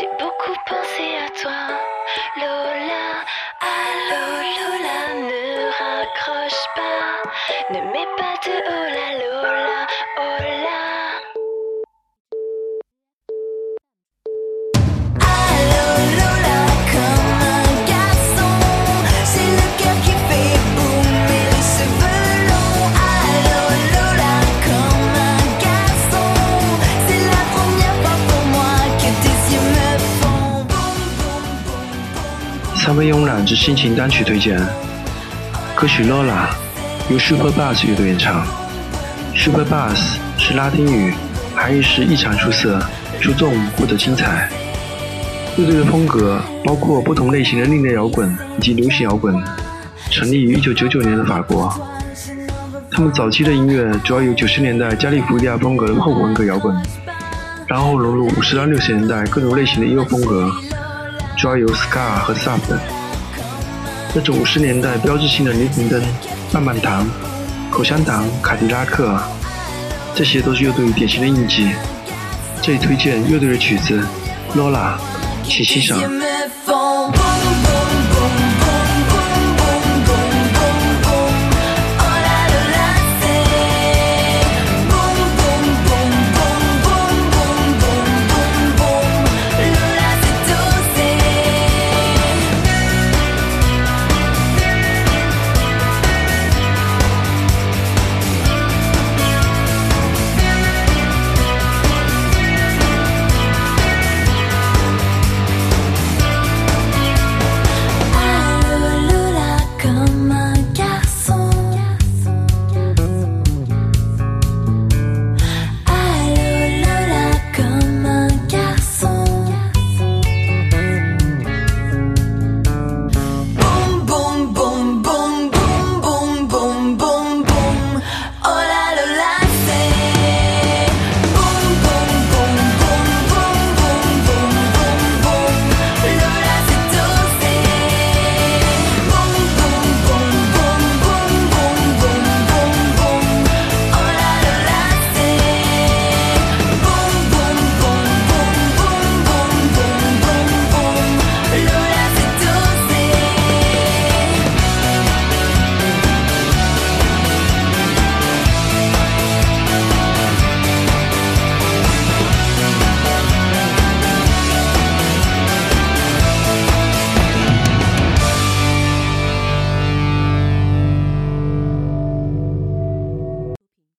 J'ai beaucoup pensé à toi, Lola. Allô, Lola, ne raccroche pas. Ne mets pas de oh la Lola, 三位慵懒之心情单曲推荐，歌曲《Lola》由 Super Bass 乐队演唱。Super Bass 是拉丁语，含义是异常出色、出众或者精彩。乐队的风格包括不同类型的另类摇滚以及流行摇滚，成立于1999年的法国。他们早期的音乐主要有90年代加利福尼亚风格的后文革摇滚，然后融入50到60年代各种类型的音乐风格。主要有 ska 和 sub。那种五十年代标志性的霓虹灯、棒棒糖、口香糖、卡迪拉克，这些都是乐队典型的印记。这里推荐乐队的曲子《Lola》，请欣赏。